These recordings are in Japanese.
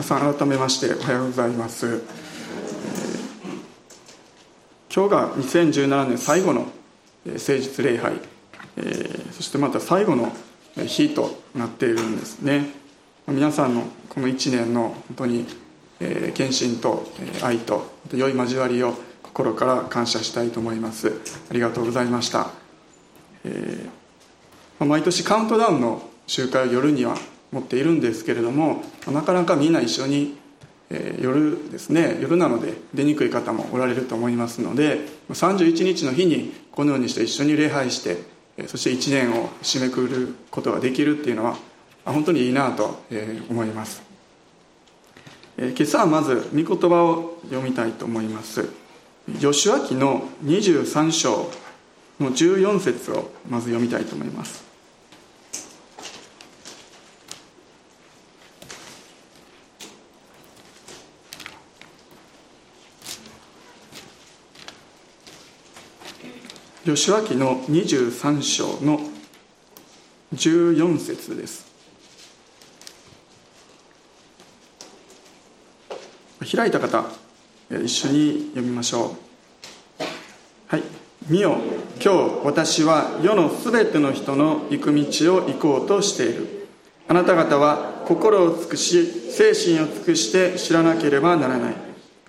皆さん改めましておはようございます、今日が2017年最後の誠実礼拝、え、そしてまた最後の日となっているんですね。皆さんのこの1年の本当に、えー、献身と愛と良い交わりを心から感謝したいと思います。ありがとうございました、えー、毎年カウントダウンの集会を夜には持っているんですけれどもなかなかみんな一緒に、えー、夜ですね夜なので出にくい方もおられると思いますので31日の日にこのようにして一緒に礼拝してそして1年を締めくくることができるっていうのは本当にいいなと思います、えー、今朝はまず御言葉を読みたいと思います。吉脇の23章の14節をまず読みたいと思います。吉脇の23章の14節です。開いた方一緒に読みましょう。はい「見よ今日私は世のすべての人の行く道を行こうとしている。あなた方は心を尽くし精神を尽くして知らなければならない。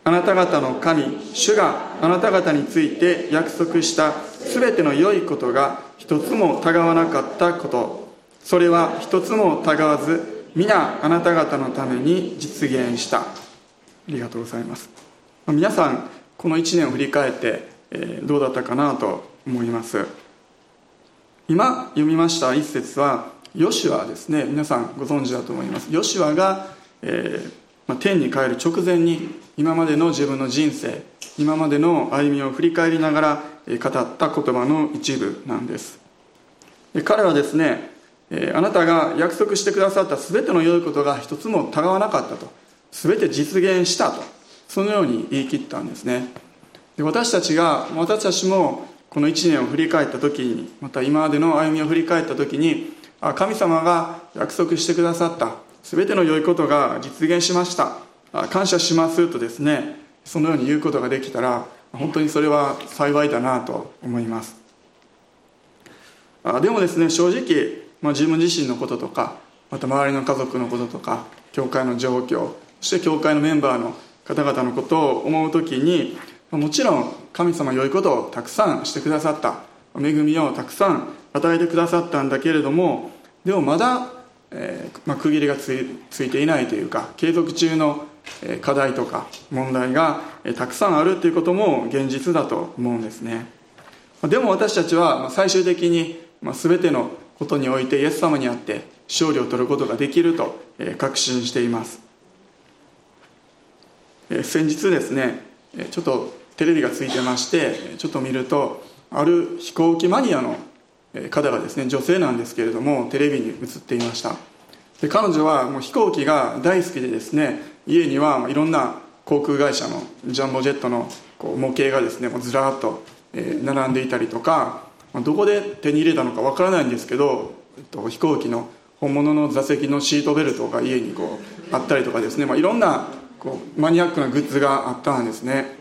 あなた方の神主があなた方について約束した全ての良いことが一つもたがわなかったことそれは一つもたがわず皆あなた方のために実現した。ありがとうございます。皆さんこの1年を振り返って、どうだったかなと思います。今読みました一節はヨシュアですね。皆さんご存知だと思います。ヨシュアが、えーまあ、天に帰る直前に今までの自分の人生今までの歩みを振り返りながら語った言葉の一部なんです。彼はですねあなたが約束してくださった全ての良いことが一つもたがわなかったと。全て実現したと。そのように言い切ったんですね。で私たちが私たちもこの1年を振り返った時にまた今までの歩みを振り返った時にあ神様が約束してくださった。全ての良いことが実現しました。感謝しますとですねそのように言うことができたら本当にそれは幸いだなと思います。でもですね正直、まあ、自分自身のこととかまた周りの家族のこととか教会の状況そして教会のメンバーの方々のことを思う時にもちろん神様良いことをたくさんしてくださった恵みをたくさん与えてくださったんだけれどもでもまだ、えーまあ、区切りがついていないというか継続中の課題とか問題がたくさんあるということも現実だと思うんですね。でも私たちは最終的に全てのことにおいてイエス様にあって勝利を取ることができると確信しています。先日ですねちょっとテレビがついてましてちょっと見るとある飛行機マニアの方がですね女性なんですけれどもテレビに映っていました。で彼女はもう飛行機が大好きでですね家にはいろんな航空会社のジャンボジェットのこう模型がですねもうずらっと並んでいたりとかどこで手に入れたのかわからないんですけど、えっと、飛行機の本物の座席のシートベルトが家にこうあったりとかですね、まあ、いろんなこうマニアックなグッズがあったんですね。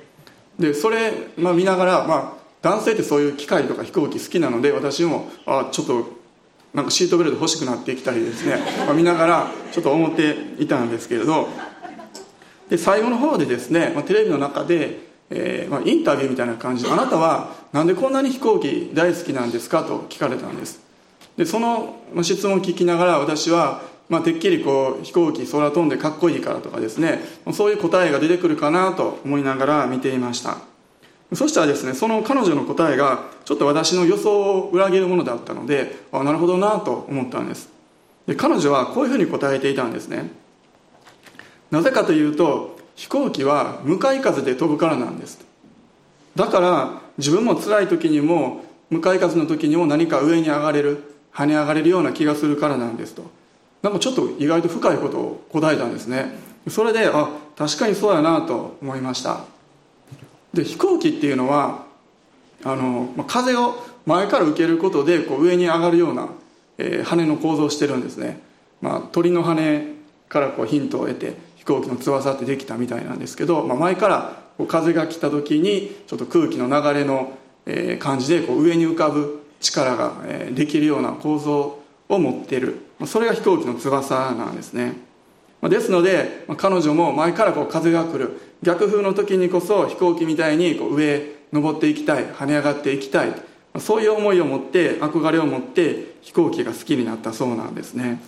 でそれ、まあ、見ながら、まあ、男性ってそういう機械とか飛行機好きなので私もあちょっとなんかシートベルト欲しくなってきたりですね、まあ、見ながらちょっと思っていたんですけれど。で最後の方でですね、まあ、テレビの中で、えーまあ、インタビューみたいな感じ。で「あなたはなんでこんなに飛行機大好きなんですか?」と聞かれたんです。でその質問を聞きながら私は、まあ、てっきりこう飛行機空飛んでかっこいいからとかですね。そういう答えが出てくるかなと思いながら見ていました。そしたらですねその彼女の答えがちょっと私の予想を裏切るものだったのであなるほどなと思ったんです。で彼女はこういうふうに答えていたんですね。なぜかというと飛行機は向かい風で飛ぶからなんです。だから自分も辛い時にも向かい風の時にも何か上に上がれる跳ね上がれるような気がするからなんですと。なんかちょっと意外と深いことを答えたんですね。それであ確かにそうやなと思いました。で飛行機っていうのはあの風を前から受けることでこう上に上がるような、えー、羽の構造をしてるんですね、まあ、鳥の羽からこうヒントを得て飛行機の翼ってできたみたいなんですけど、まあ、前からこう風が来た時にちょっと空気の流れの感じでこう上に浮かぶ力ができるような構造を持っているそれが飛行機の翼なんですね。ですので彼女も前からこう風が来る。逆風の時にこそ飛行機みたいにこう上へ登っていきたい。跳ね上がっていきたい。そういう思いを持って憧れを持って飛行機が好きになったそうなんですね。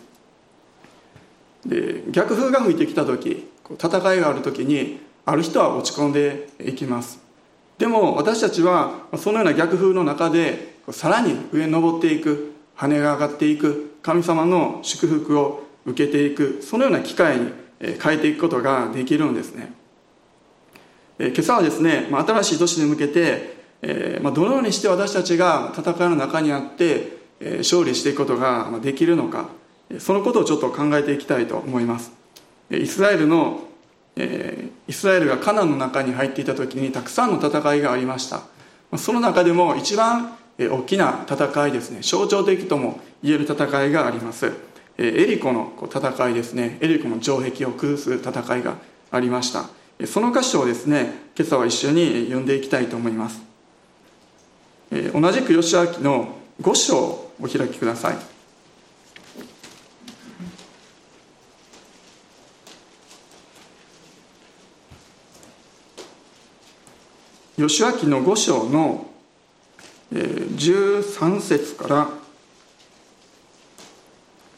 で逆風が吹いてきた時戦いがある時にある人は落ち込んでいきます。でも私たちはそのような逆風の中でさらに上に登っていく羽が上がっていく神様の祝福を受けていくそのような機会に変えていくことができるんですね。今朝はですね新しい年に向けてどのようにして私たちが戦いの中にあって勝利していくことができるのかそのことをちょっと考えていきたいと思います。イスラエルのイスラエルがカナンの中に入っていた時にたくさんの戦いがありました。その中でも一番大きな戦いですね。象徴的とも言える戦いがあります。エリコの戦いですね。エリコの城壁を崩す戦いがありました。その箇所をですね今朝は一緒に読んでいきたいと思います。同じく吉明の5章をお開きください。吉明の5章の13節から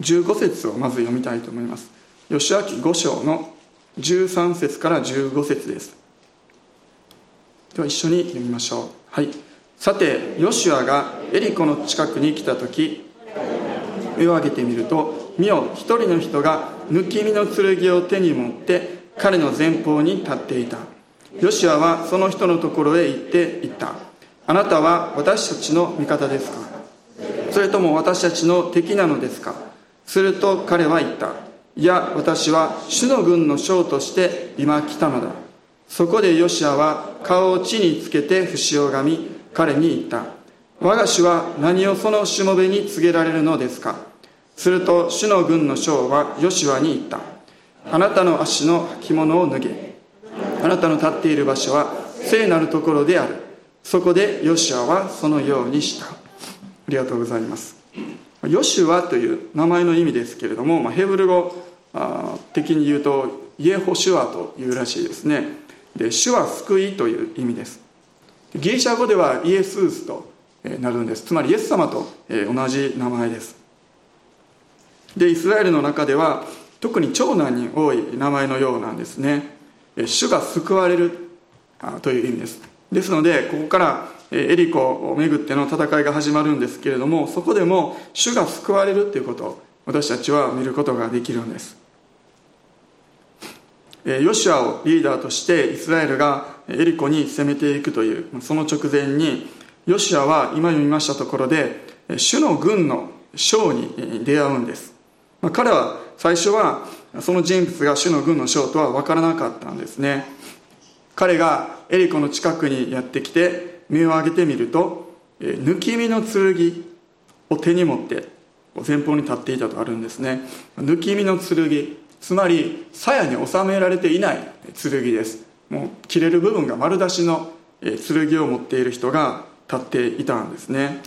15節をまず読みたいと思います。吉明5章の13節から15節です。では一緒に読みましょう。はい。さてヨシュアがエリコの近くに来た時目を上げてみると見よ一人の人が抜き身の剣を手に持って彼の前方に立っていた。ヨシュアはその人のところへ行って言った。あなたは私たちの味方ですか？それとも私たちの敵なのですか？すると彼は言った。いや私は主の軍の将として今来たのだ。そこでヨシアは顔を地につけて節をがみ彼に言った。我が主は何をそのしもべに告げられるのですか。すると主の軍の将はヨシュアに言った。あなたの足の履物を脱げ。あなたの立っている場所は聖なるところである。そこでヨシアはそのようにした。ありがとうございます。ヨシュアという名前の意味ですけれども、まあ、ヘブル語的に言うとイエホシュアというらしいですね。で主は救いという意味です。ギリシャ語ではイエスースとなるんです。つまりイエス様と同じ名前です。でイスラエルの中では特に長男に多い名前のようなんですね。主が救われるという意味です。ですのでここからエリコをめぐっての戦いが始まるんですけれどもそこでも主が救われるということを私たちは見ることができるんです。ヨシュアをリーダーとしてイスラエルがエリコに攻めていくというその直前にヨシュアは今読みましたところで主の軍の将に出会うんです。彼は最初はその人物が主の軍の将とは分からなかったんですね。彼がエリコの近くにやってきて目を上げてみると抜き身の剣を手に持って前方に立っていたとあるんですね。抜き身の剣つまり鞘に収められていない剣です。もう切れる部分が丸出しの剣を持っている人が立っていたんですね。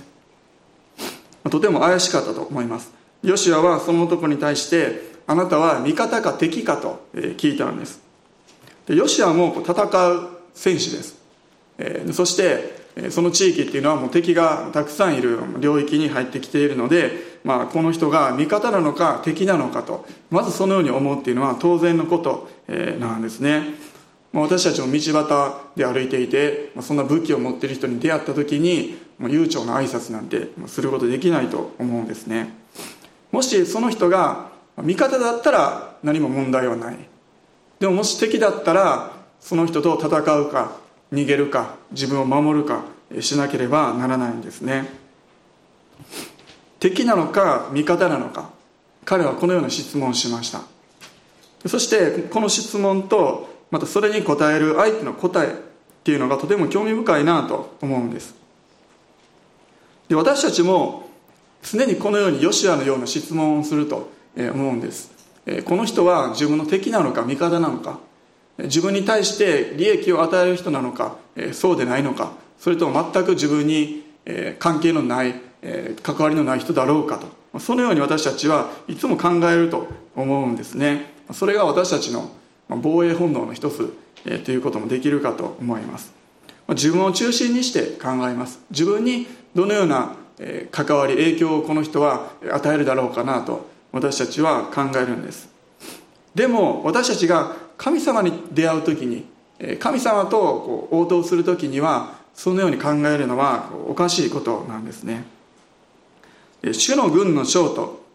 とても怪しかったと思います。ヨシアはその男に対してあなたは味方か敵かと聞いたんです。でヨシアも戦う戦士です、そしてその地域っていうのはもう敵がたくさんいる領域に入ってきているので、まあ、この人が味方なのか敵なのかとまずそのように思うっていうのは当然のことなんですね。私たちも道端で歩いていてそんな武器を持っている人に出会った時に悠長な挨拶なんてすることできないと思うんですね。もしその人が味方だったら何も問題はない。でももし敵だったらその人と戦うか逃げるか自分を守るかしなければならないんですね。敵なのか味方なのか彼はこのような質問をしました。そしてこの質問とまたそれに答える相手の答えっていうのがとても興味深いなと思うんです。で私たちも常にこのようにヨシアのような質問をすると思うんです。この人は自分の敵なのか味方なのか自分に対して利益を与える人なのかそうでないのかそれとも全く自分に関係のない関わりのない人だろうかとそのように私たちはいつも考えると思うんですね。それが私たちの防衛本能の一つということもできるかと思います。自分を中心にして考えます。自分にどのような関わり影響をこの人は与えるだろうかなと私たちは考えるんです。でも私たちが神様に出会う時に神様とこう応答する時にはそのように考えるのはおかしいことなんですね。主の軍の将と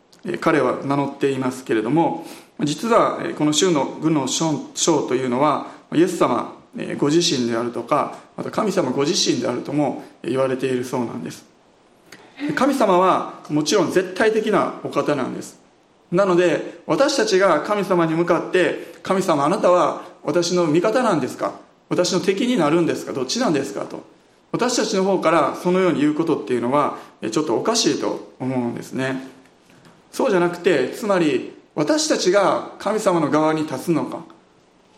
彼は名乗っていますけれども実はこの主の軍の将というのはイエス様ご自身であるとかまた神様ご自身であるとも言われているそうなんです。神様はもちろん絶対的なお方なんです。なので私たちが神様に向かって「神様あなたは私の味方なんですか？私の敵になるんですか？どっちなんですか?」と。私たちの方からそのように言うことっていうのはちょっとおかしいと思うんですね。そうじゃなくてつまり私たちが神様の側に立つのか。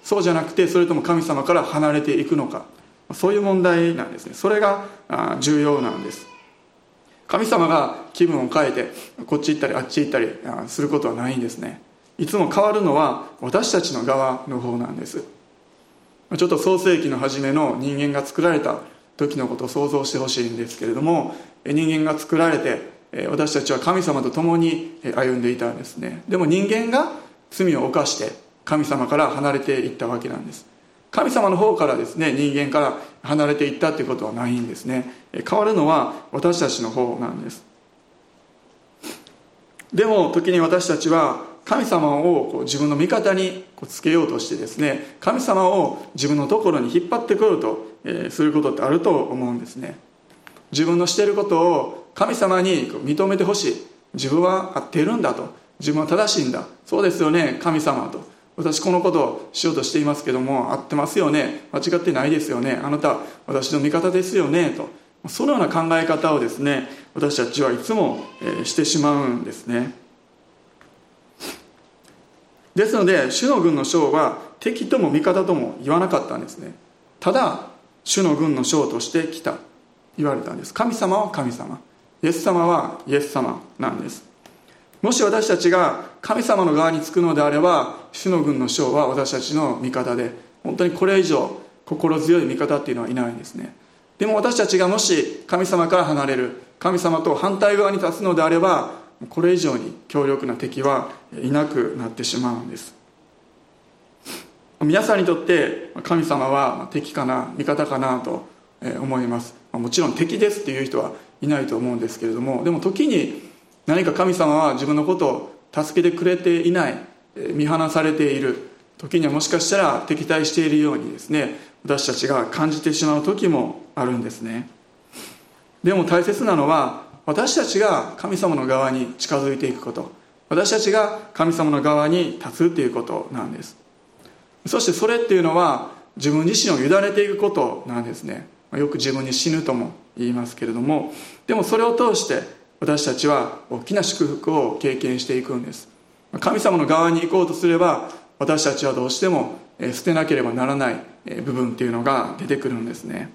そうじゃなくてそれとも神様から離れていくのか。そういう問題なんですね。それが重要なんです。神様が気分を変えてこっち行ったりあっち行ったりすることはないんですね。いつも変わるのは私たちの側の方なんです。ちょっと創世紀の初めの人間が作られた時のことを想像してほしいんですけれども人間が作られて私たちは神様と共に歩んでいたんですね。でも人間が罪を犯して神様から離れていったわけなんです。神様の方からですね人間から離れていったということはないんですね。変わるのは私たちの方なんです。でも時に私たちは神様をこう自分の味方にこうつけようとしてですね神様を自分のところに引っ張ってくると、えー、することってあると思うんですね。自分のしてることを神様に認めてほしい。自分は合っているんだと。自分は正しいんだ。そうですよね神様と。私このことをしようとしていますけども合ってますよね？間違ってないですよね？あなた私の味方ですよね？と。そのような考え方をですね私たちはいつもしてしまうんですね。ですので主の軍の将は敵とも味方とも言わなかったんですね。ただ主の軍の将として来た。言われたんです。神様は神様。イエス様はイエス様なんです。もし私たちが神様の側につくのであれば主の軍の将は私たちの味方で本当にこれ以上心強い味方っていうのはいないんですね。でも私たちがもし神様から離れる神様と反対側に立つのであればこれ以上に強力な敵はいなくなってしまうんです。皆さんにとって神様は敵かな味方かなと思います。もちろん敵ですっていう人はいないと思うんですけれどもでも時に何か神様は自分のことを助けてくれていない見放されている。時にはもしかしたら敵対しているようにですね私たちが感じてしまう時もあるんですね。でも大切なのは私たちが神様の側に近づいていくこと。私たちが神様の側に立つっていうことなんです。そしてそれっていうのは自分自身を委ねていくことなんですね。よく自分に死ぬとも言いますけれども。でもそれを通して私たちは大きな祝福を経験していくんです。神様の側に行こうとすれば私たちはどうしても捨てなければならない部分っていうのが出てくるんですね、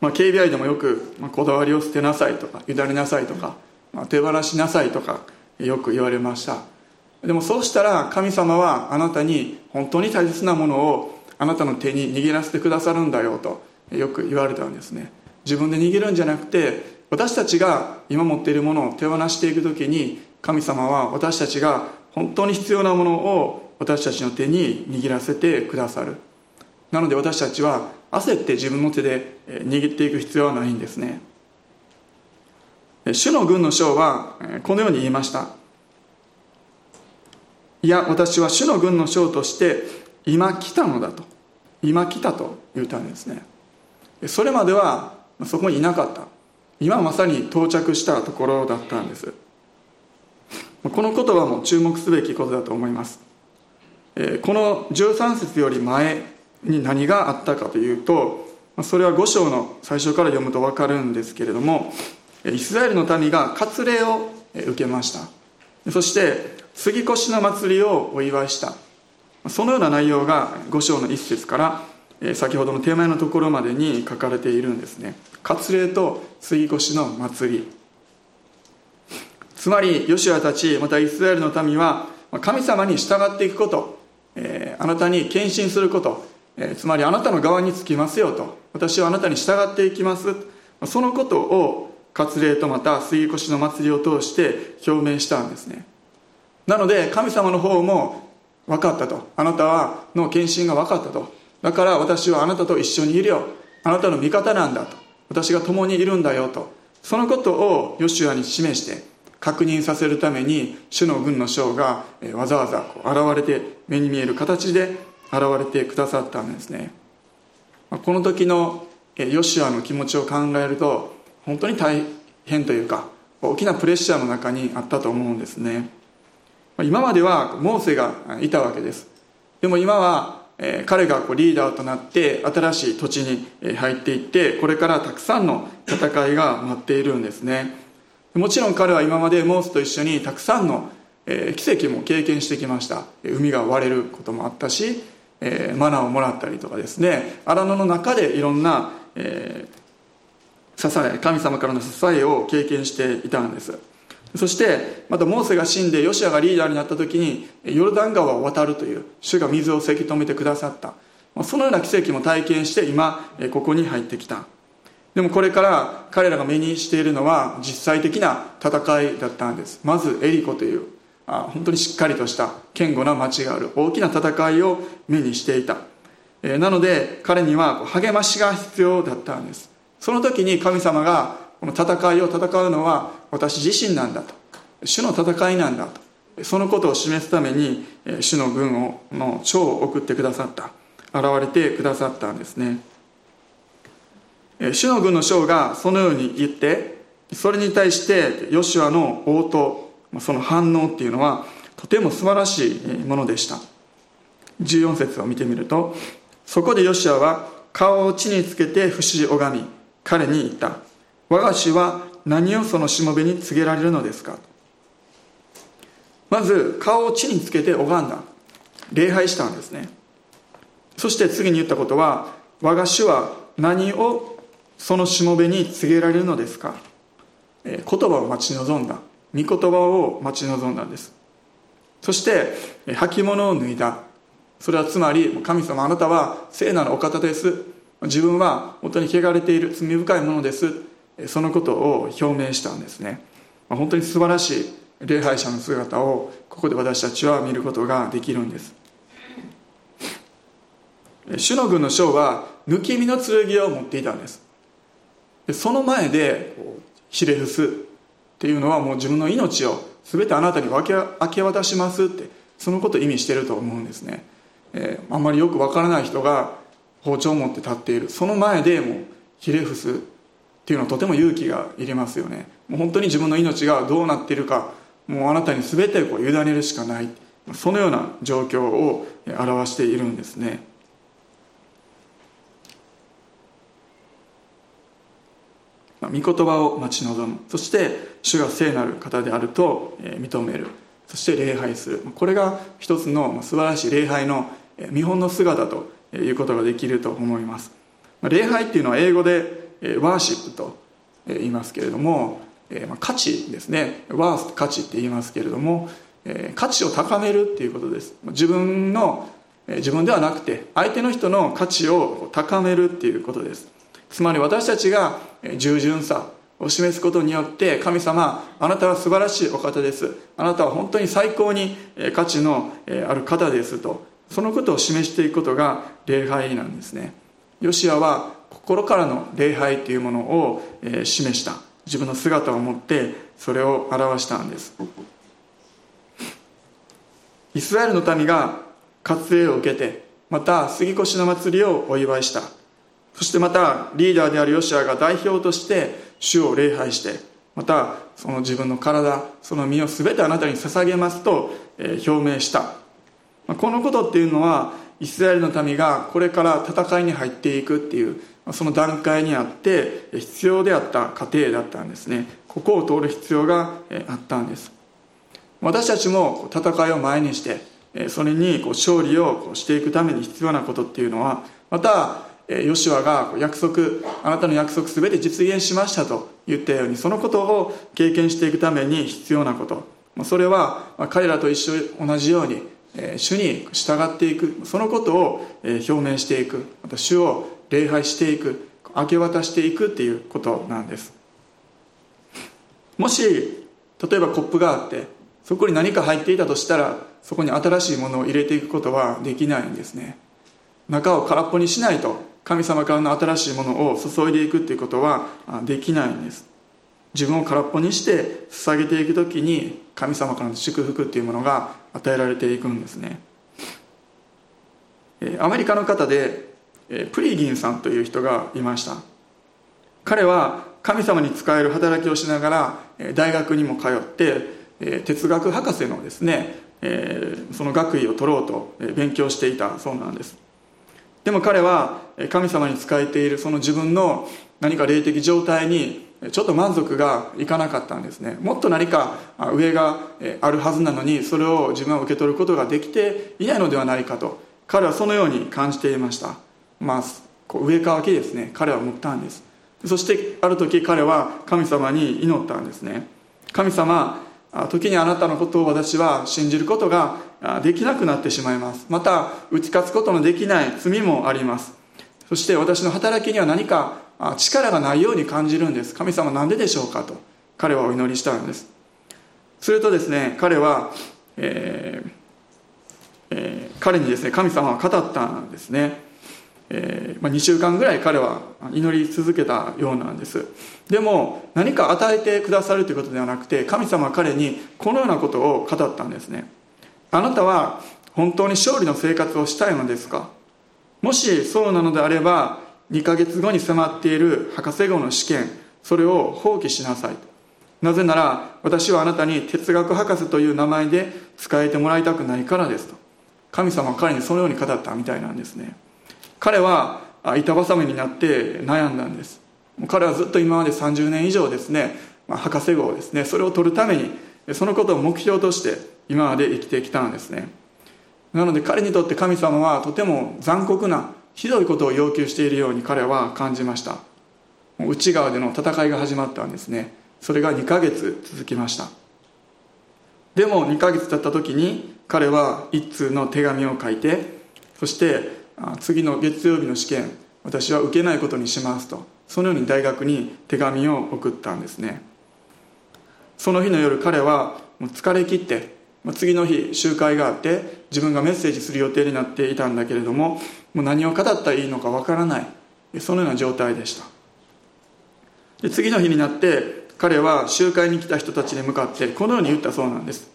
まあ、KBI でもよく、まあ、こだわりを捨てなさいとか委ねなさいとか、まあ、手放しなさいとかよく言われました。でもそうしたら神様はあなたに本当に大切なものをあなたの手に握らせてくださるんだよとよく言われたんですね。自分で握るんじゃなくて私たちが今持っているものを手放していく時に神様は私たちが本当に必要なものを私たちの手に握らせてくださる。なので私たちは焦って自分の手で握っていく必要はないんですね。主の軍の将はこのように言いました。いや私は主の軍の将として今来たのだと。今来たと言ったんですね。それまではそこにいなかった。今まさに到着したところだったんです。この言葉も注目すべきことだと思います。この13節より前に何があったかというとそれは5章の最初から読むと分かるんですけれどもイスラエルの民が割礼を受けました。そして杉越の祭りをお祝いした。そのような内容が5章の一節から先ほどの手前のところまでに書かれているんですね。割礼と杉越の祭り。つまりヨシュアたちまたイスラエルの民は神様に従っていくこと、えー、あなたに献身すること、えー、つまりあなたの側につきますよと。私はあなたに従っていきます。そのことを割礼とまた杉越の祭りを通して表明したんですね。なので神様の方も分かったと。あなたはの献身が分かったと。だから私はあなたと一緒にいるよ。あなたの味方なんだと。私が共にいるんだよと。そのことをヨシュアに示して確認させるために主の軍の将がわざわざ現れて目に見える形で現れてくださったんですね。この時のヨシュアの気持ちを考えると本当に大変というか大きなプレッシャーの中にあったと思うんですね。今まではモーセがいたわけです。でも今は彼がリーダーとなって新しい土地に入っていってこれからたくさんの戦いが待っているんですね。もちろん彼は今までモーセと一緒にたくさんの奇跡も経験してきました。海が割れることもあったしマナーをもらったりとかですね。荒野の中でいろんな支え神様からの支えを経験していたんです。そしてまたモーセが死んでヨシアがリーダーになった時にヨルダン川を渡るという主が水をせき止めてくださった。そのような奇跡も体験して今ここに入ってきた。でもこれから彼らが目にしているのは実際的な戦いだったんです。まずエリコというあ本当にしっかりとした堅固な町がある大きな戦いを目にしていた。えなので彼には励ましが必要だったんです。その時に神様がこの戦いを戦うのは私自身なんだと。主の戦いなんだと。そのことを示すために主の軍をの長を送ってくださった。現れてくださったんですね。主の軍の将がそのように言ってそれに対してヨシュアの応答その反応っていうのはとても素晴らしいものでした。14節を見てみるとそこでヨシュアは顔を地につけて不死拝み彼に言った。我が主は何をそのしもべに告げられるのですか？まず顔を地につけて拝んだ。礼拝したんですね。そして次に言ったことは我が主は何をそのしもべに告げられるのですか、え言葉を待ち望んだ。御言葉を待ち望んだんです。そして履物を脱いだ。それはつまり神様あなたは聖なるお方です。自分は本当に汚れている罪深いものです。そのことを表明したんですね。本当に素晴らしい礼拝者の姿をここで私たちは見ることができるんです。主の軍の将は抜き身の剣を持っていたんです。でその前でひれ伏すっていうのはもう自分の命を全てあなたに分け明け渡しますってそのことを意味してると思うんですね、えー、あんまりよくわからない人が包丁を持って立っている。その前でもうひれ伏すっていうのはとても勇気がいりますよね。もう本当に自分の命がどうなっているかもうあなたに全てこう委ねるしかない。そのような状況を表しているんですね。御言葉を待ち望む。そして主が聖なる方であると認める。そして礼拝する。これが一つの素晴らしい礼拝の見本の姿ということができると思います。礼拝っていうのは英語でワーシップと言いますけれども価値ですね。ワース価値って言いますけれども価値を高めるっていうことです。自分の自分ではなくて相手の人の価値を高めるっていうことです。つまり私たちが従順さを示すことによって神様あなたは素晴らしいお方です。あなたは本当に最高に価値のある方ですと。そのことを示していくことが礼拝なんですね。ヨシアは心からの礼拝というものを示した。自分の姿を持ってそれを表したんです。イスラエルの民が割礼を受けてまた杉越の祭りをお祝いした。そしてまたリーダーであるヨシアが代表として主を礼拝してまたその自分の体その身を全てあなたに捧げますと表明した。このことっていうのはイスラエルの民がこれから戦いに入っていくっていうその段階にあって必要であった過程だったんですね。ここを通る必要があったんです。私たちも戦いを前にしてそれに勝利をしていくために必要なことっていうのはまたヨシュアが約束あなたの約束全て実現しましたと言ったようにそのことを経験していくために必要なこと。それは彼らと一緒同じように主に従っていく。そのことを表明していく。また主を礼拝していく。明け渡していくっていうことなんです。もし例えばコップがあってそこに何か入っていたとしたらそこに新しいものを入れていくことはできないんですね。中を空っぽにしないと神様からの新しいものを注いでいくっていうことはできないんです。自分を空っぽにして捧げていく時に神様からの祝福っていうものが与えられていくんですね。アメリカの方でプリギンさんという人がいました。彼は神様に仕える働きをしながら大学にも通って哲学博士のですねその学位を取ろうと勉強していたそうなんです。でも彼は神様に仕えているその自分の何か霊的状態にちょっと満足がいかなかったんですね。もっと何か上があるはずなのにそれを自分は受け取ることができていないのではないかと。彼はそのように感じていました。まあ上かわきですね。彼は思ったんです。そしてある時彼は神様に祈ったんですね。神様時にあなたのことを私は信じることができなくなってしまいます。また打ち勝つことのできない罪もあります。そして私の働きには何か力がないように感じるんです。神様なんででしょうかと。彼はお祈りしたんです。するとですね彼は、えーえー、彼にですね神様は語ったんですね。えーまあ、2週間ぐらい彼は祈り続けたようなんです。でも何か与えてくださるということではなくて神様は彼にこのようなことを語ったんですね。あなたは本当に勝利の生活をしたいのですか？もしそうなのであれば2ヶ月後に迫っている博士号の試験それを放棄しなさい。なぜなら私はあなたに哲学博士という名前で使えてもらいたくないからですと。神様は彼にそのように語ったみたいなんですね。彼は板挟みになって悩んだんです。彼はずっと今まで30年以上ですね、まあ、博士号ですねそれを取るためにそのことを目標として今まで生きてきたんですね。なので彼にとって神様はとても残酷なひどいことを要求しているように彼は感じました。内側での戦いが始まったんですね。それが2ヶ月続きました。でも2ヶ月経った時に彼は一通の手紙を書いてそして次の月曜日の試験私は受けないことにしますとそのように大学に手紙を送ったんですね。その日の夜彼はもう疲れ切って次の日集会があって自分がメッセージする予定になっていたんだけれどももう何を語ったらいいのかわからない。そのような状態でした。で次の日になって彼は集会に来た人たちに向かってこのように言ったそうなんです。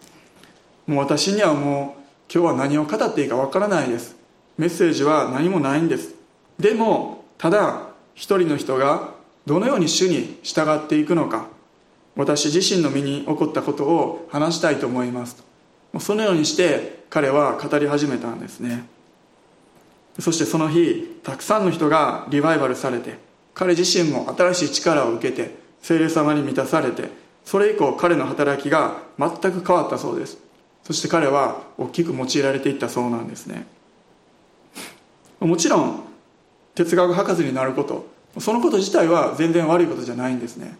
もう私にはもう今日は何を語っていいかわからないです。メッセージは何もないんです。でもただ一人の人がどのように主に従っていくのか私自身の身に起こったことを話したいと思います。そのようにして彼は語り始めたんですね。そしてその日たくさんの人がリバイバルされて彼自身も新しい力を受けて精霊様に満たされてそれ以降彼の働きが全く変わったそうです。そして彼は大きく用いられていったそうなんですね。もちろん哲学博士になることそのこと自体は全然悪いことじゃないんですね。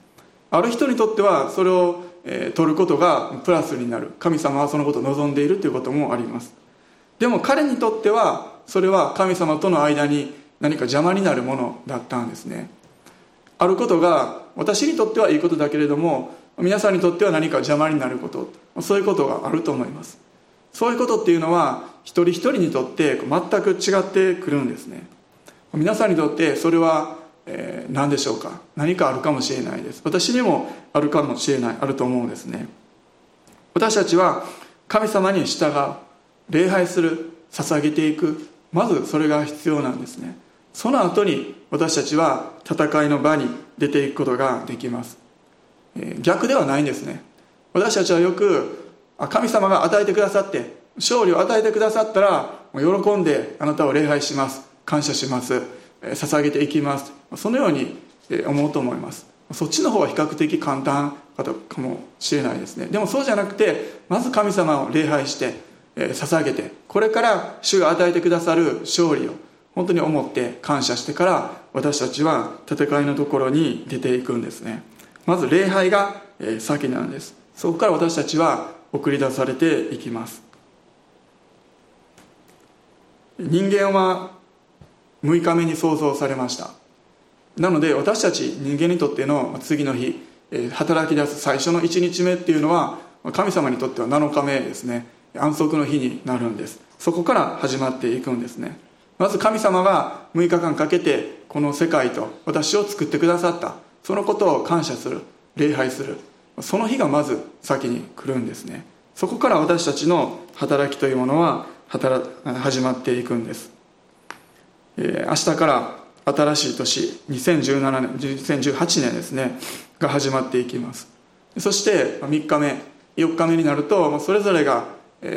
ある人にとってはそれを、え、取ることがプラスになる。神様はそのことを望んでいるということもあります。でも彼にとってはそれは神様との間に何か邪魔になるものだったんですね。あることが私にとってはいいことだけれども皆さんにとっては何か邪魔になること。そういうことがあると思います。そういうことっていうのは一人一人にとって全く違ってくるんですね。皆さんにとってそれは、えー、何でしょうか？何かあるかもしれないです。私にもあるかもしれないあると思うんですね。私たちは神様に従う礼拝する捧げていくまずそれが必要なんですね。その後に私たちは戦いの場に出ていくことができます、えー、逆ではないんですね。私たちはよく神様が与えてくださって勝利を与えてくださったら喜んであなたを礼拝します。感謝します。捧げていきます。そのように思うと思います。そっちの方は比較的簡単かもしれないですね。でもそうじゃなくてまず神様を礼拝して、捧げてこれから主が与えてくださる勝利を本当に思って感謝してから私たちは戦いのところに出ていくんですね。まず礼拝が先なんです。そこから私たちは送り出されていきます。人間は6日目に創造されました。なので私たち人間にとっての次の日働き出す最初の1日目っていうのは神様にとっては7日目ですね。安息の日になるんです。そこから始まっていくんですね。まず神様が6日間かけてこの世界と私を作ってくださった。そのことを感謝する。礼拝する。その日がまず先に来るんですね。そこから私たちの働きというものは働始まっていくんです、明日から新しい年2017年2018年ですねが始まっていきます。そして3日目4日目になるとそれぞれが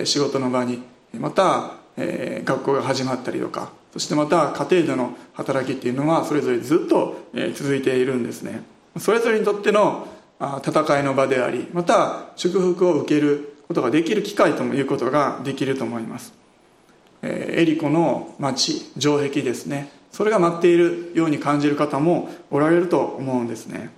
仕事の場にまた、学校が始まったりとかそしてまた家庭での働きっていうのはそれぞれずっと、続いているんですね。それぞれにとっての戦いの場でありまた祝福を受けることができる機会ともいうことができると思います、エリコの町城壁ですね。それが待っているように感じる方もおられると思うんですね。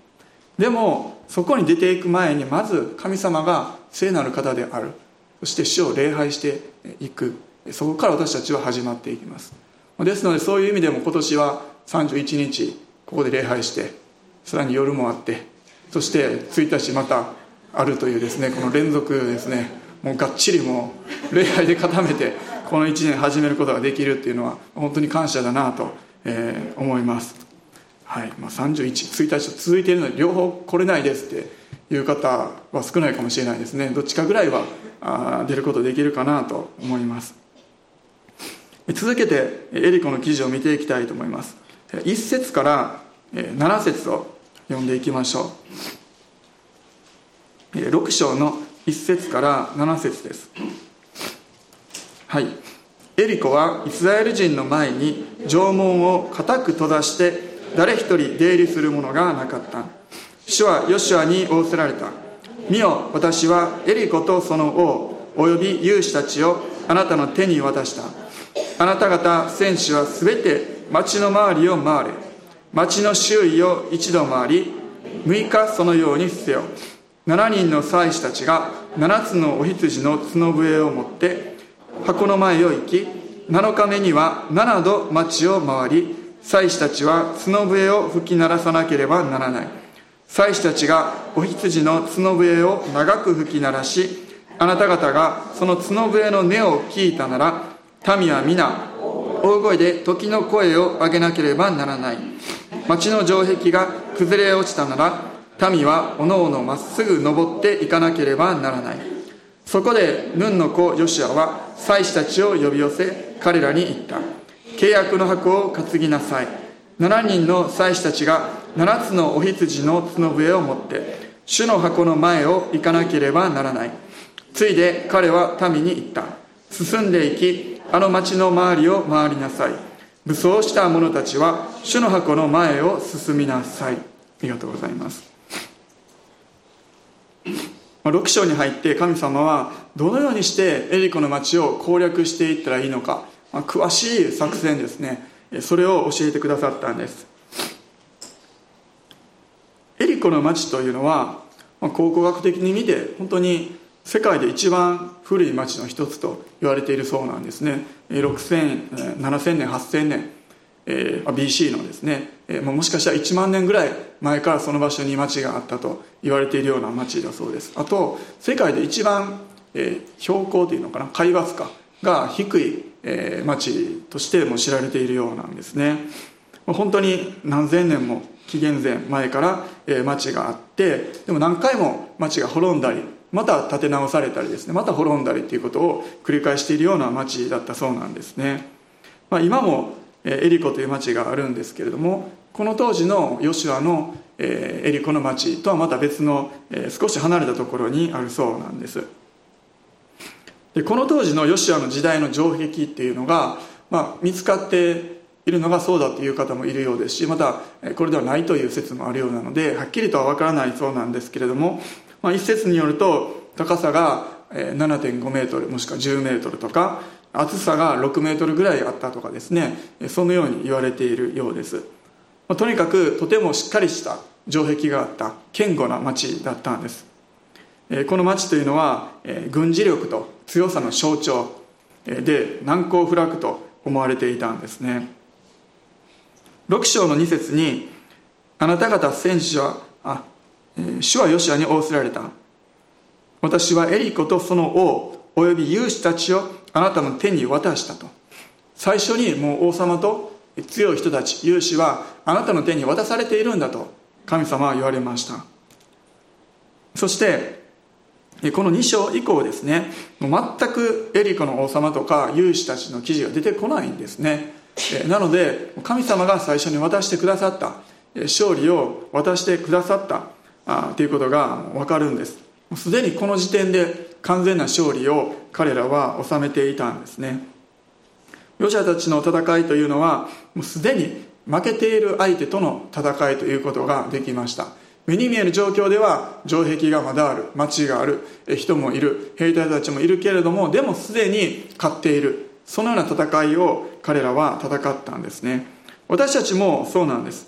でもそこに出ていく前にまず神様が聖なる方である。そして主を礼拝していく。そこから私たちは始まっていきます。ですのでそういう意味でも今年は31日ここで礼拝してさらに夜もあってそして1日またあるというですねこの連続ですね。もうがっちりもう礼拝で固めてこの1年始めることができるっていうのは本当に感謝だなと、えー、思います。はい。まあ、31、1日と続いているので両方来れないですっていう方は少ないかもしれないですね。どっちかぐらいはあ出ることできるかなと思います。続けてエリコの記事を見ていきたいと思います。1節から7節を読んでいきましょう。6章の1節から7節です。はい。エリコはイスラエル人の前に城門を固く閉ざして誰一人出入りする者がなかった。主はヨシュアに仰せられた。見よ私はエリコとその王および勇士たちをあなたの手に渡した。あなた方戦士はすべて町の周りを回れ。町の周囲を一度回り6日そのようにせよ。7人の祭司たちが7つのお羊の角笛を持って箱の前を行き7日目には7度町を回り祭司たちは角笛を吹き鳴らさなければならない。祭司たちがお羊の角笛を長く吹き鳴らしあなた方がその角笛の音を聞いたなら民は皆大声で時の声を上げなければならない。町の城壁が崩れ落ちたなら民はおのおのまっすぐ登っていかなければならない。そこでヌンの子ヨシアは祭司たちを呼び寄せ彼らに言った。契約の箱を担ぎなさい。7人の祭司たちが7つのお羊の角笛を持って主の箱の前を行かなければならない。ついで彼は民に言った。進んでいきあの町の周りを回りなさい。武装した者たちは主の箱の前を進みなさい。ありがとうございます。6章に入って神様はどのようにしてエリコの町を攻略していったらいいのか、まあ、詳しい作戦ですね。それを教えてくださったんです。エリコの町というのは、まあ、考古学的に見て本当に世界で一番古い町の一つと言われているそうなんですね。6000 7000年8000年、えー、BC のですね、え、もしかしたら1万年ぐらい前からその場所に町があったと言われているような町だそうです。あと世界で一番、え、標高というのかな海抜かが低い、え、町としても知られているようなんですね。本当に何千年も紀元前前から、え、町があってでも何回も町が滅んだりまた建て直されたりですねまた滅んだりということを繰り返しているような町だったそうなんですね、まあ、今もエリコという町があるんですけれどもこの当時のヨシュアのエリコの町とはまた別の少し離れたところにあるそうなんです。でこの当時のヨシュアの時代の城壁っていうのが、まあ、見つかっているのがそうだという方もいるようですしまたこれではないという説もあるようなのではっきりとは分からないそうなんですけれども、まあ、一説によると高さが7.5メートルもしくは10メートルとか厚さが6メートルぐらいあったとかですねそのように言われているようです、まあ、とにかくとてもしっかりした城壁があった堅固な町だったんです。えこの町というのはえ軍事力と強さの象徴で難攻不落と思われていたんですね。6章の2節にあなた方戦士はあえ主はヨシアに仰せられた。私はエリコとその王および勇士たちをあなたの手に渡したと。最初にもう王様と強い人たち勇士はあなたの手に渡されているんだと神様は言われました。そしてこの2章以降ですね全くエリコの王様とか勇士たちの記事が出てこないんですね。なので神様が最初に渡してくださった勝利を渡してくださったということが分かるんです。すでにこの時点で完全な勝利を彼らは収めていたんですね。ヨシアたちの戦いというのはもうすでに負けている相手との戦いということができました。目に見える状況では城壁がまだある町がある人もいる兵隊たちもいるけれどもでもすでに勝っているそのような戦いを彼らは戦ったんですね。私たちもそうなんです、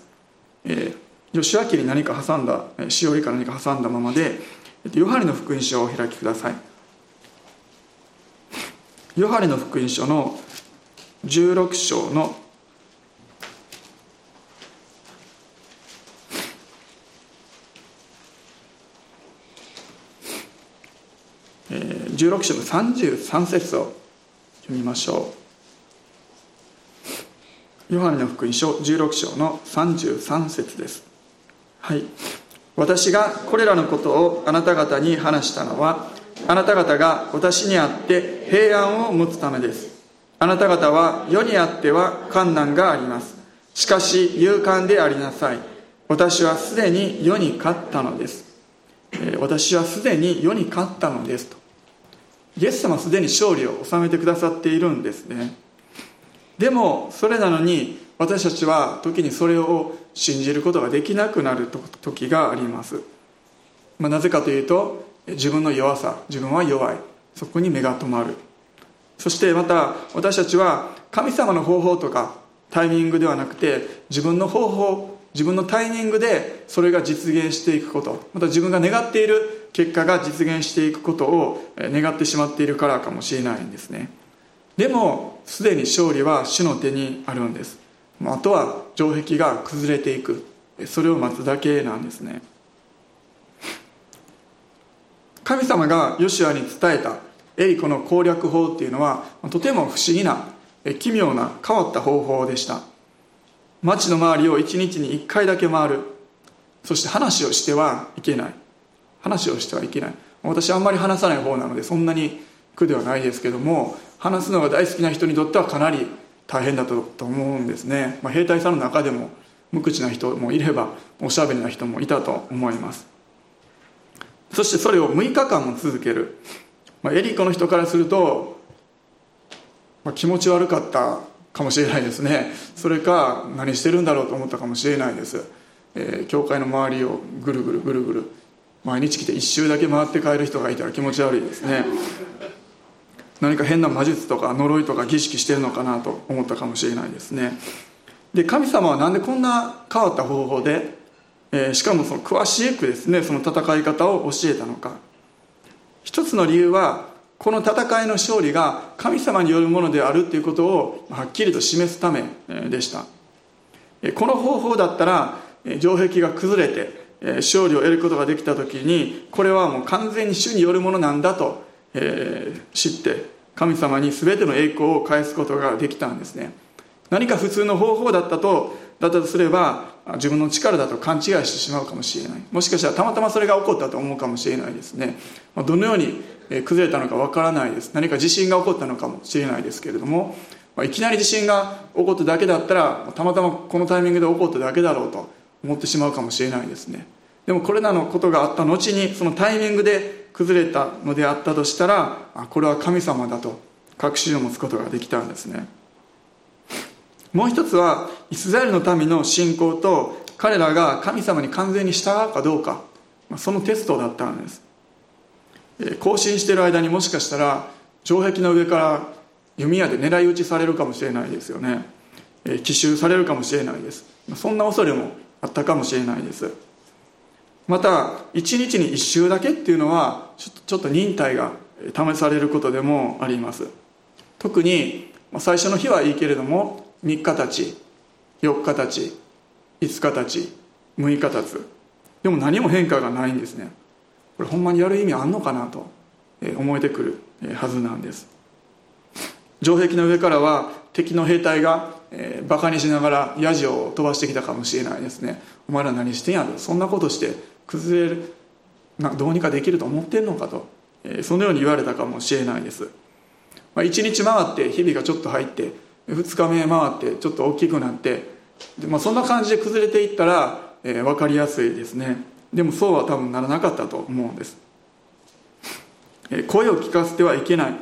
えー、吉明に何か挟んだしおりか何か挟んだままでヨハネの福音書をお開きください。ヨハネの福音書の16章の。16章の33節を読みましょう。ヨハネの福音書16章の33節です。はい。私がこれらのことをあなた方に話したのはあなた方が私にあって平安を持つためです。あなた方は世にあっては困難があります。しかし勇敢でありなさい。私はすでに世に勝ったのです。え私はすでに世に勝ったのですと。イエス様はすでに勝利を収めてくださっているんですね。でもそれなのに私たちは時にそれを信じることができなくなる時があります、まあ、なぜかというと自分の弱さ自分は弱い。そこに目が留まる。そしてまた私たちは神様の方法とかタイミングではなくて自分の方法自分のタイミングでそれが実現していくこと。また自分が願っている結果が実現していくことを願ってしまっているからかもしれないんですね。でもすでに勝利は主の手にあるんです。あとは城壁が崩れていく。それを待つだけなんですね。神様がヨシュアに伝えた。エリコの攻略法っていうのはとても不思議な奇妙な変わった方法でした。町の周りを1日に1回だけ回る。そして話をしてはいけない。話をしてはいけない。私あんまり話さない方なのでそんなに苦ではないですけども話すのが大好きな人にとってはかなり大変だと思うんですね、まあ、兵隊さんの中でも無口な人もいればおしゃべりな人もいたと思います。そしてそれを6日間も続ける、まあ、エリコの人からすると、まあ、気持ち悪かったかもしれないですね。それか何してるんだろうと思ったかもしれないです、えー、教会の周りをぐるぐるぐるぐる毎日来て一周だけ回って帰る人がいたら気持ち悪いですね。何か変な魔術とか呪いとか儀式してるのかなと思ったかもしれないですね。で神様は何でこんな変わった方法で、えー、しかもその詳しくですねその戦い方を教えたのか。一つの理由はこの戦いの勝利が神様によるものであるということをはっきりと示すためでした。この方法だったら城壁が崩れて勝利を得ることができた時にこれはもう完全に主によるものなんだと知って神様に全ての栄光を返すことができたんですね。何か普通の方法だったとだとすれば自分の力だと勘違いしてしまうかもしれない。もしかしたらたまたまそれが起こったと思うかもしれないですね。どのように崩れたのかわからないです。何か地震が起こったのかもしれないですけれどもいきなり地震が起こっただけだったらたまたまこのタイミングで起こっただけだろうと思ってしまうかもしれないですね。でもこれらのことがあった後にそのタイミングで崩れたのであったとしたらこれは神様だと確信を持つことができたんですね。もう一つはイスラエルの民の信仰と彼らが神様に完全に従うかどうか。そのテストだったんです。行進してる間にもしかしたら城壁の上から弓矢で狙い撃ちされるかもしれないですよね。奇襲されるかもしれないです。そんな恐れもあったかもしれないです。また1日に1周だけっていうのはちょっと忍耐が試されることでもあります。特に最初の日はいいけれども3日たち4日たち5日たち6日たつ。でも何も変化がないんですね。これほんまにやる意味あんのかなと思えてくるはずなんです。城壁の上からは敵の兵隊が、えー、バカにしながらヤジを飛ばしてきたかもしれないですね。お前ら何してんやろそんなことして崩れるなどうにかできると思ってんのかと、えー、そのように言われたかもしれないです、まあ、1日回って日々がちょっと入って2日目回ってちょっと大きくなってで、まあ、そんな感じで崩れていったら、えー、分かりやすいですね。でもそうは多分ならなかったと思うんです、えー、声を聞かせてはいけない。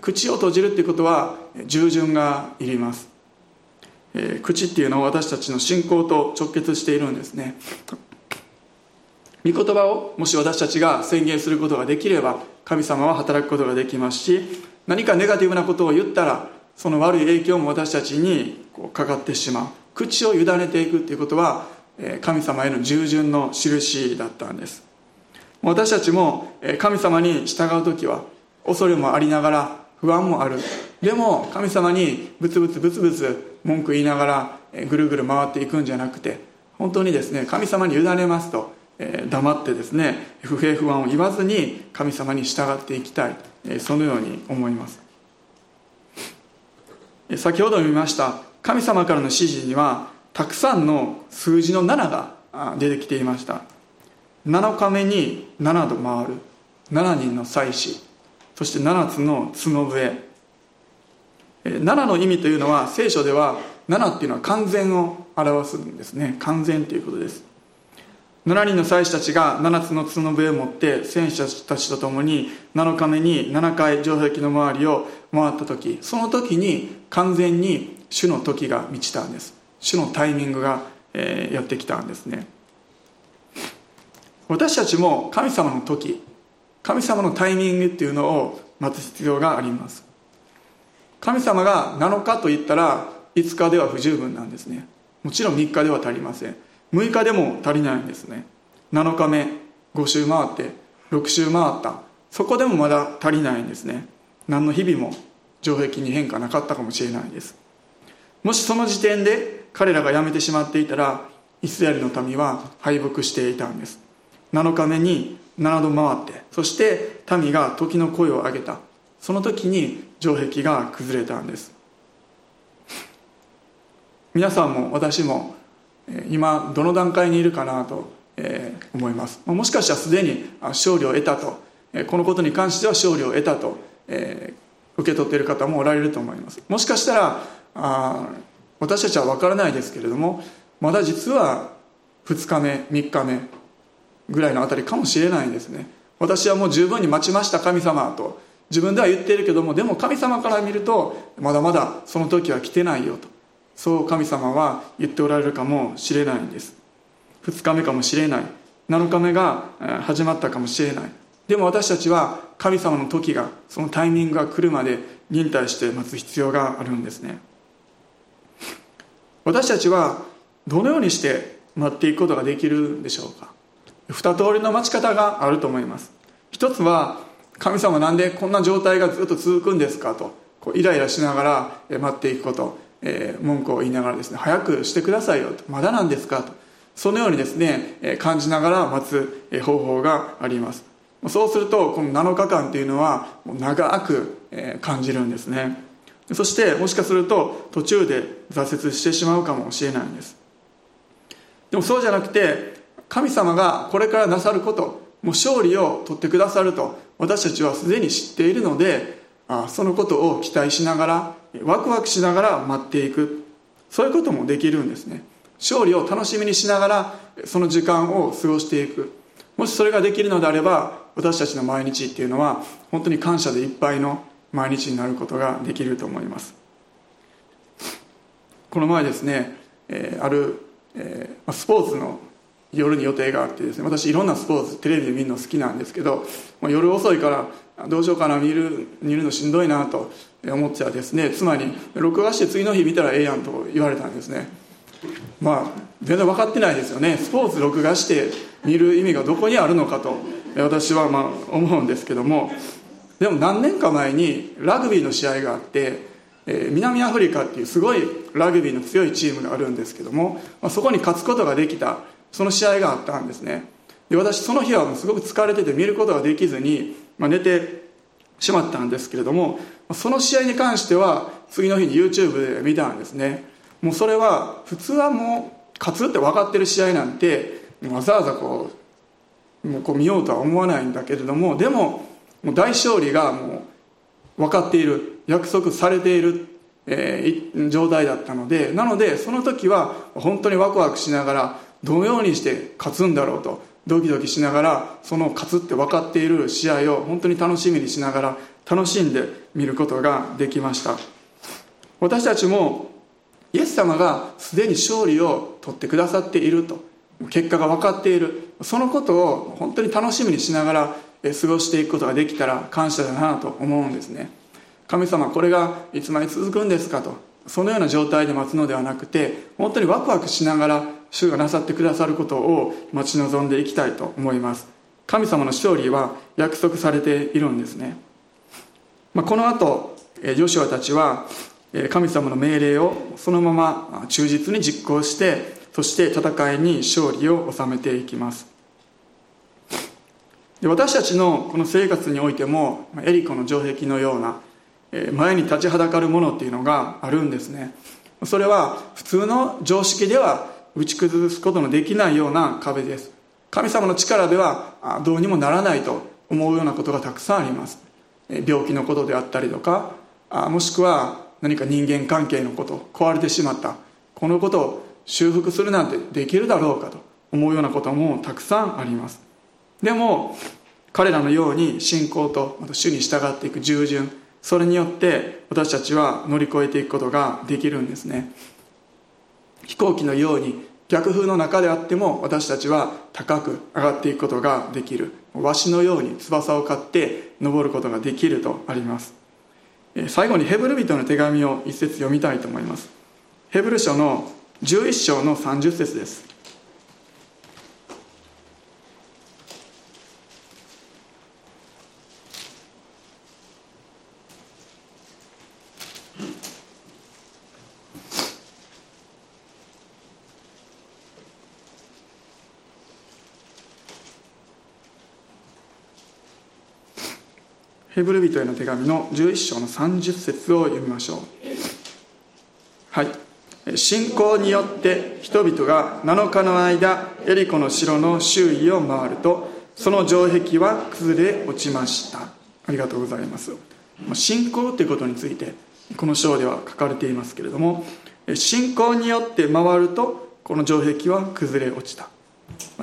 口を閉じるっていうことは従順がいります。口っていうのは私たちの信仰と直結しているんですね。御言葉をもし私たちが宣言することができれば神様は働くことができますし何かネガティブなことを言ったらその悪い影響も私たちにかかってしまう。口を委ねていくっていうことは神様への従順の印だったんです。私たちも神様に従う時は恐れもありながら不安もある。でも神様にブツブツブツブツ文句言いながらぐるぐる回っていくんじゃなくて本当にですね神様に委ねますと、黙ってですね不平不安を言わずに神様に従っていきたい、そのように思います。先ほど見ました神様からの指示にはたくさんの数字の7が出てきていました。7日目に7度回る。7人の祭司。そして7つの角笛。7の意味というのは聖書では7っていうのは完全を表すんですね。完全ということです。7人の祭司たちが7つの角笛を持って戦士たちと共に7日目に7回城壁の周りを回った時その時に完全に主の時が満ちたんです。主のタイミングが、えやってきたんですね。私たちも神様の時神様のタイミングっていうのを待つ必要があります。神様が7日と言ったら5日では不十分なんですね。もちろん3日では足りません。6日でも足りないんですね。7日目5週回って6週回った。そこでもまだ足りないんですね。何の日々も城壁に変化なかったかもしれないです。もしその時点で彼らが辞めてしまっていたらイスラエルの民は敗北していたんです。7日目に7度回ってそして民が時の声を上げた。その時に城壁が崩れたんです。皆さんも私も今どの段階にいるかなと思います。もしかしたらすでに勝利を得たと。このことに関しては勝利を得たと受け取っている方もおられると思います。もしかしたら私たちは分からないですけれどもまだ実は2日目3日目ぐらいのあたりかもしれないですね。私はもう十分に待ちました神様と自分では言っているけどもでも神様から見るとまだまだその時は来てないよと。そう神様は言っておられるかもしれないんです。2日目かもしれない。7日目が始まったかもしれない。でも私たちは神様の時がそのタイミングが来るまで忍耐して待つ必要があるんですね。私たちはどのようにして待っていくことができるんでしょうか。二通りの待ち方があると思います。一つは神様なんでこんな状態がずっと続くんですかとこうイライラしながら待っていくこと、えー、文句を言いながらですね早くしてくださいよと。まだなんですかと。そのようにですねえ感じながら待つ方法があります。そうするとこの7日間というのは長く感じるんですね。そしてもしかすると途中で挫折してしまうかもしれないんです。でもそうじゃなくて神様がこれからなさることもう勝利を取ってくださると私たちはすでに知っているのであそのことを期待しながらワクワクしながら待っていく。そういうこともできるんですね。勝利を楽しみにしながらその時間を過ごしていく。もしそれができるのであれば私たちの毎日っていうのは本当に感謝でいっぱいの毎日になることができると思います。この前ですね、え、ある、えー、スポーツの夜に予定があってですね私いろんなスポーツテレビで見るの好きなんですけど夜遅いからどうしようかな見る見るのしんどいなと思ってたですね。妻に録画して次の日見たらええやんと言われたんですね。まあ全然分かってないですよね。スポーツ録画して見る意味がどこにあるのかと私はまあ思うんですけども。でも何年か前にラグビーの試合があって、えー、南アフリカっていうすごいラグビーの強いチームがあるんですけども、まあ、そこに勝つことができたその試合があったんですね。で私その日はすごく疲れてて見ることができずに、まあ、寝てしまったんですけれどもその試合に関しては次の日に YouTube で見たんですね。もうそれは普通はもう勝つって分かってる試合なんてわざわざこうもうこう見ようとは思わないんだけれどもでももう大勝利がもう分かっている約束されている、えー、状態だったのでなのでその時は本当にワクワクしながらどのようにして勝つんだろうとドキドキしながらその勝つって分かっている試合を本当に楽しみにしながら楽しんで見ることができました。私たちもイエス様がすでに勝利を取ってくださっていると。結果が分かっている。そのことを本当に楽しみにしながら過ごしていくことができたら感謝だなと思うんですね。神様これがいつまで続くんですかと。そのような状態で待つのではなくて本当にワクワクしながら主がなさってくださることを待ち望んでいきたいと思います。神様の勝利は約束されているんですね、まあ、この後ヨシュアたちは神様の命令をそのまま忠実に実行してそして戦いに勝利を収めていきます。で私たちのこの生活においてもエリコの城壁のような前に立ちはだかるものっていうのがあるんですね。それは普通の常識では打ち崩すことのできないような壁です。神様の力ではどうにもならないと思うようなことがたくさんあります。病気のことであったりとかもしくは何か人間関係のこと壊れてしまった。このことを修復するなんてできるだろうかと思うようなこともたくさんあります。でも彼らのように信仰とまた主に従っていく従順それによって私たちは乗り越えていくことができるんですね。飛行機のように逆風の中であっても私たちは高く上がっていくことができる。わしのように翼を買って登ることができるとあります。最後にヘブル人の手紙を一節読みたいと思います。ヘブル書の11章の30節です。ヘブル人への手紙の11章の30節を読みましょう。はい。信仰によって人々が7日の間エリコの城の周囲を回るとその城壁は崩れ落ちました。ありがとうございます。信仰ということについてこの章では書かれていますけれども信仰によって回るとこの城壁は崩れ落ちた。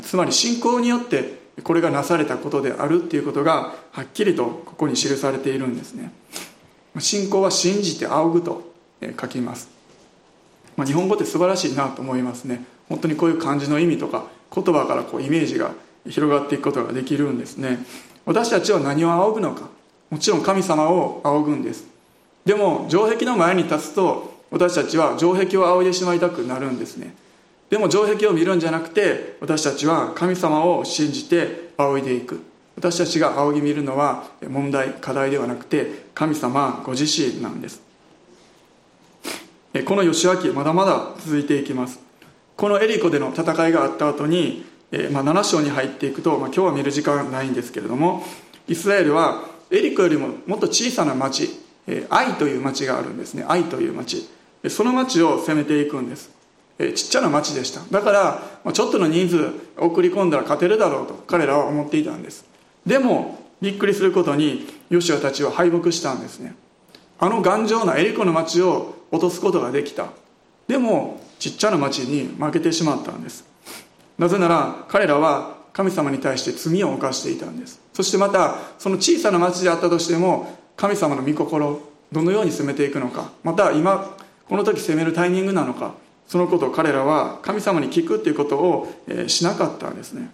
つまり信仰によってこれがなされたことであるっていうことがはっきりとここに記されているんですね。信仰は信じて仰ぐと書きます、まあ、日本語って素晴らしいなと思いますね。本当にこういう漢字の意味とか言葉からこうイメージが広がっていくことができるんですね。私たちは何を仰ぐのか。もちろん神様を仰ぐんです。でも城壁の前に立つと私たちは城壁を仰いでしまいたくなるんですね。でも城壁を見るんじゃなくて私たちは神様を信じて仰いでいく。私たちが仰ぎ見るのは問題課題ではなくて神様ご自身なんです。この義明まだまだ続いていきます。このエリコでの戦いがあった後に、まあ、7章に入っていくと、まあ、今日は見る時間ないんですけれどもイスラエルはエリコよりももっと小さな町愛という町があるんですね。愛という町。その町を攻めていくんです。ちっちゃな町でした。だからちょっとの人数送り込んだら勝てるだろうと彼らは思っていたんです。でもびっくりすることにヨシアたちは敗北したんですね。あの頑丈なエリコの町を落とすことができた。でもちっちゃな町に負けてしまったんです。なぜなら彼らは神様に対して罪を犯していたんです。そしてまたその小さな町であったとしても神様の御心どのように進めていくのかまた今この時責めるタイミングなのかそのことを彼らは神様に聞くっていうことを、しなかったんですね。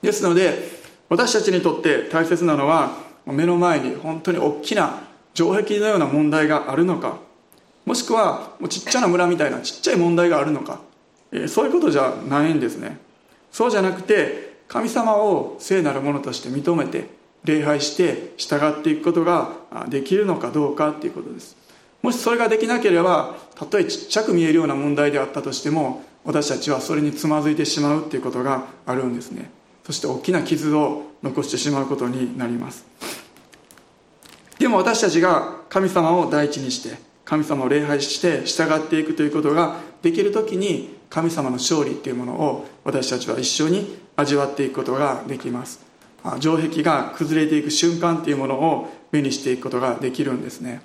ですので私たちにとって大切なのは目の前に本当に大きな城壁のような問題があるのかもしくはもうちっちゃな村みたいなちっちゃい問題があるのか、そういうことじゃないんですね。そうじゃなくて神様を聖なるものとして認めて礼拝して従っていくことができるのかどうかっていうことです。もしそれができなければたとえちっちゃく見えるような問題であったとしても私たちはそれにつまずいてしまうっていうことがあるんですね。そして大きな傷を残してしまうことになります。でも私たちが神様を第一にして神様を礼拝して従っていくということができる時に神様の勝利っていうものを私たちは一緒に味わっていくことができます。城壁が崩れていく瞬間っていうものを目にしていくことができるんですね。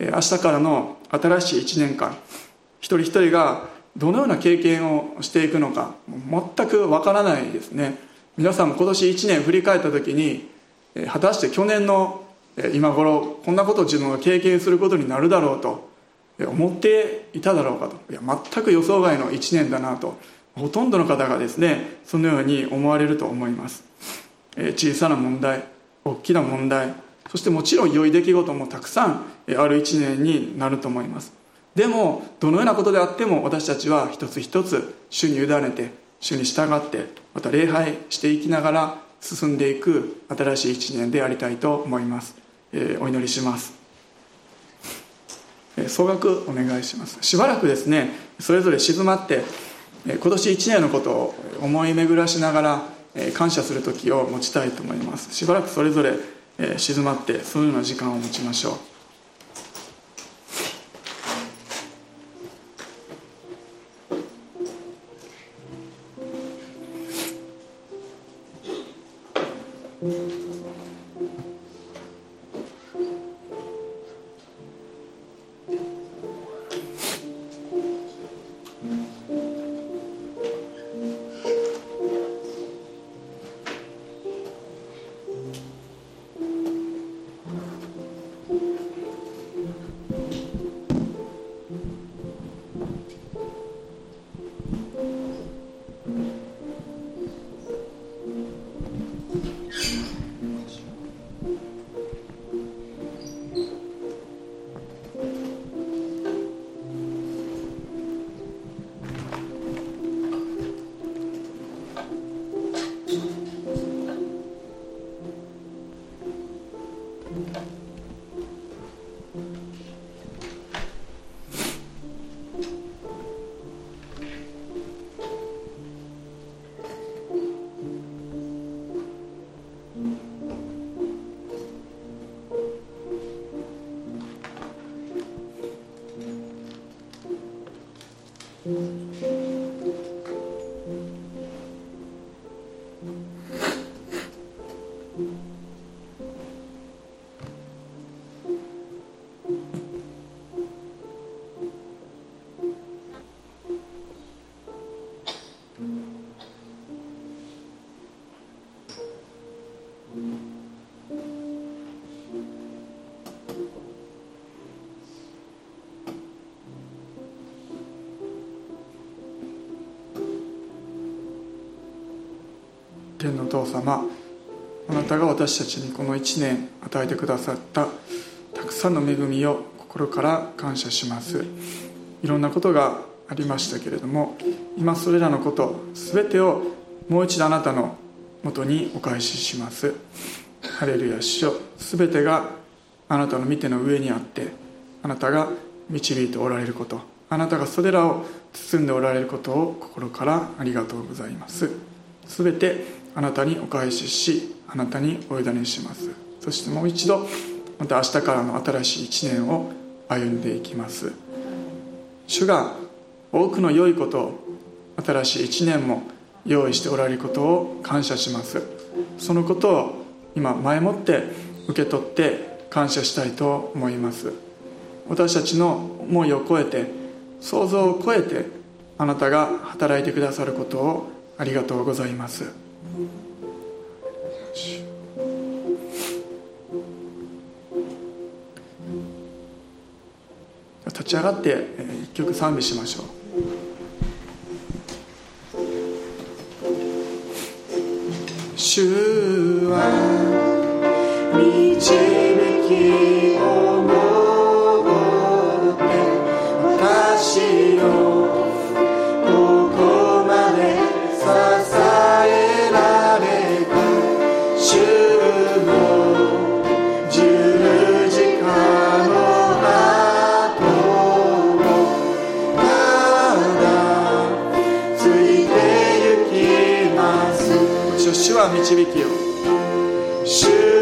明日からの新しい1年間一人一人がどのような経験をしていくのか全くわからないですね。皆さんも今年1年振り返った時に果たして去年の今頃こんなことを自分が経験することになるだろうと思っていただろうかといや全く予想外の1年だなとほとんどの方がですねそのように思われると思います。小さな問題大きな問題そしてもちろん良い出来事もたくさんある一年になると思います。でもどのようなことであっても私たちは一つ一つ主に委ねて主に従ってまた礼拝していきながら進んでいく新しい一年でありたいと思います、えー、お祈りします。総額お願いします。しばらくですねそれぞれ静まって今年1年のことを思い巡らしながら感謝する時を持ちたいと思います。しばらくそれぞれ静まってそのような時間を持ちましょう。天のお父様あなたが私たちにこの1年与えてくださったたくさんの恵みを心から感謝します。いろんなことがありましたけれども今それらのこと全てをもう一度あなたのもとにお返しします。ハレルヤ主よ。全てがあなたの見ての上にあってあなたが導いておられることあなたがそれらを包んでおられることを心からありがとうございます。全てあなたにお返ししあなたにお委ねします。そしてもう一度また明日からの新しい一年を歩んでいきます。主が多くの良いことを新しい一年も用意しておられることを感謝します。そのことを今前もって受け取って感謝したいと思います。私たちの思いを超えて想像を超えてあなたが働いてくださることをありがとうございます。立ち上がって一曲賛美しましょう。主は導き導きを。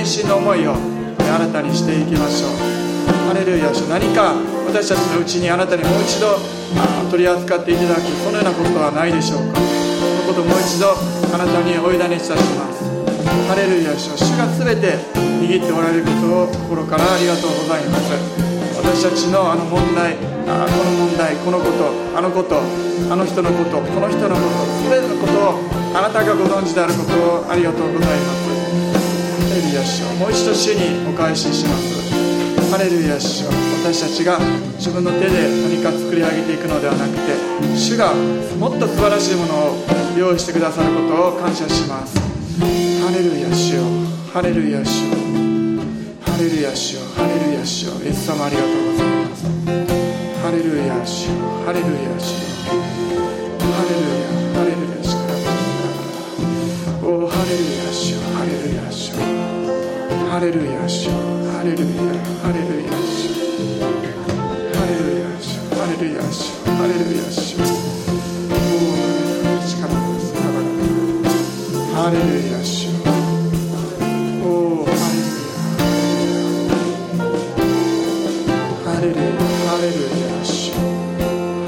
献身の思いを新たにしていきましょう。ハレルヤ主何か私たちのうちにあなたにもう一度あ取り扱っていただくそのようなことはないでしょうか。そのことをもう一度あなたにお委ねいたします。ハレルヤ主主が全て握っておられることを心からありがとうございます。私たちのあの問題あこの問題このことあのことあの人のことこの人のこと全てのことをあなたがご存知であることをありがとうございます。ルヤ主よもう一度主にお返しします。ハレルヤ。主よ私たちが自分の手で何か作り上げていくのではなくて主がもっと素晴らしいものを用意してくださることを感謝します。ハレルヤ主よ。ハレルヤ主よ。ハレルヤ主よ。ハレルヤ主よ。イエス様ありがとうございますハレルヤ主よ。ハレルヤ主よ。ハレルヤハレルヤ主よハレルヤハレルヤ主よハレルヤ主よハレルヤ主よハレルヤ主よお力ですハレルヤ主よおハレルヤハレルヤ主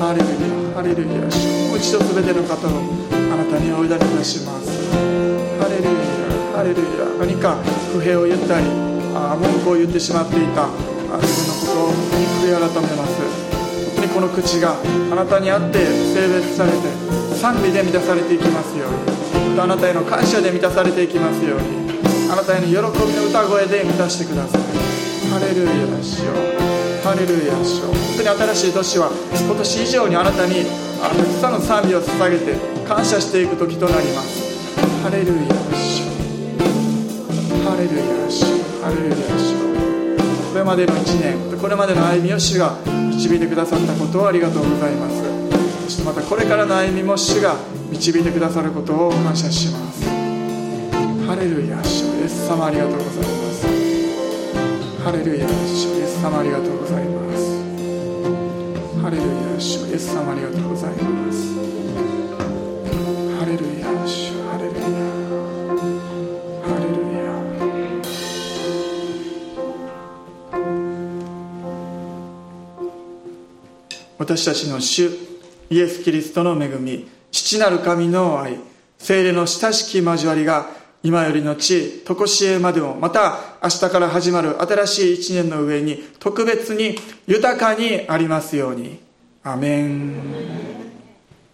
ハレルヤハレルヤ主もう一度すべての方をあなたにお委ねいたします？ハレルヤハレルヤ何か不平を言ったりあ文句を言ってしまっていた。自分のことを悔い改めます。本当にこの口があなたにあって性別されて賛美で満たされていきますように。またあなたへの感謝で満たされていきますように。あなたへの喜びの歌声で満たしてください。ハレルヤしよハレルヤしよ本当に新しい年は今年以上にあなたにたくさんの賛美を捧げて感謝していく時となります。ハレルヤしよハルヤしよ。これまでの1年これまでの歩みを主が導いてくださったことをありがとうございます。そしてまたこれからの歩みも主が導いてくださることを感謝します。ハレルヤ主イエス様ありがとうございます。ハレルヤ主イエス様ありがとうございます。ハレルヤ主イエス様ありがとうございます。私たちの主イエス・キリストの恵み父なる神の愛精霊の親しき交わりが今よりの地常しえまでもまた明日から始まる新しい一年の上に特別に豊かにありますように。アメン。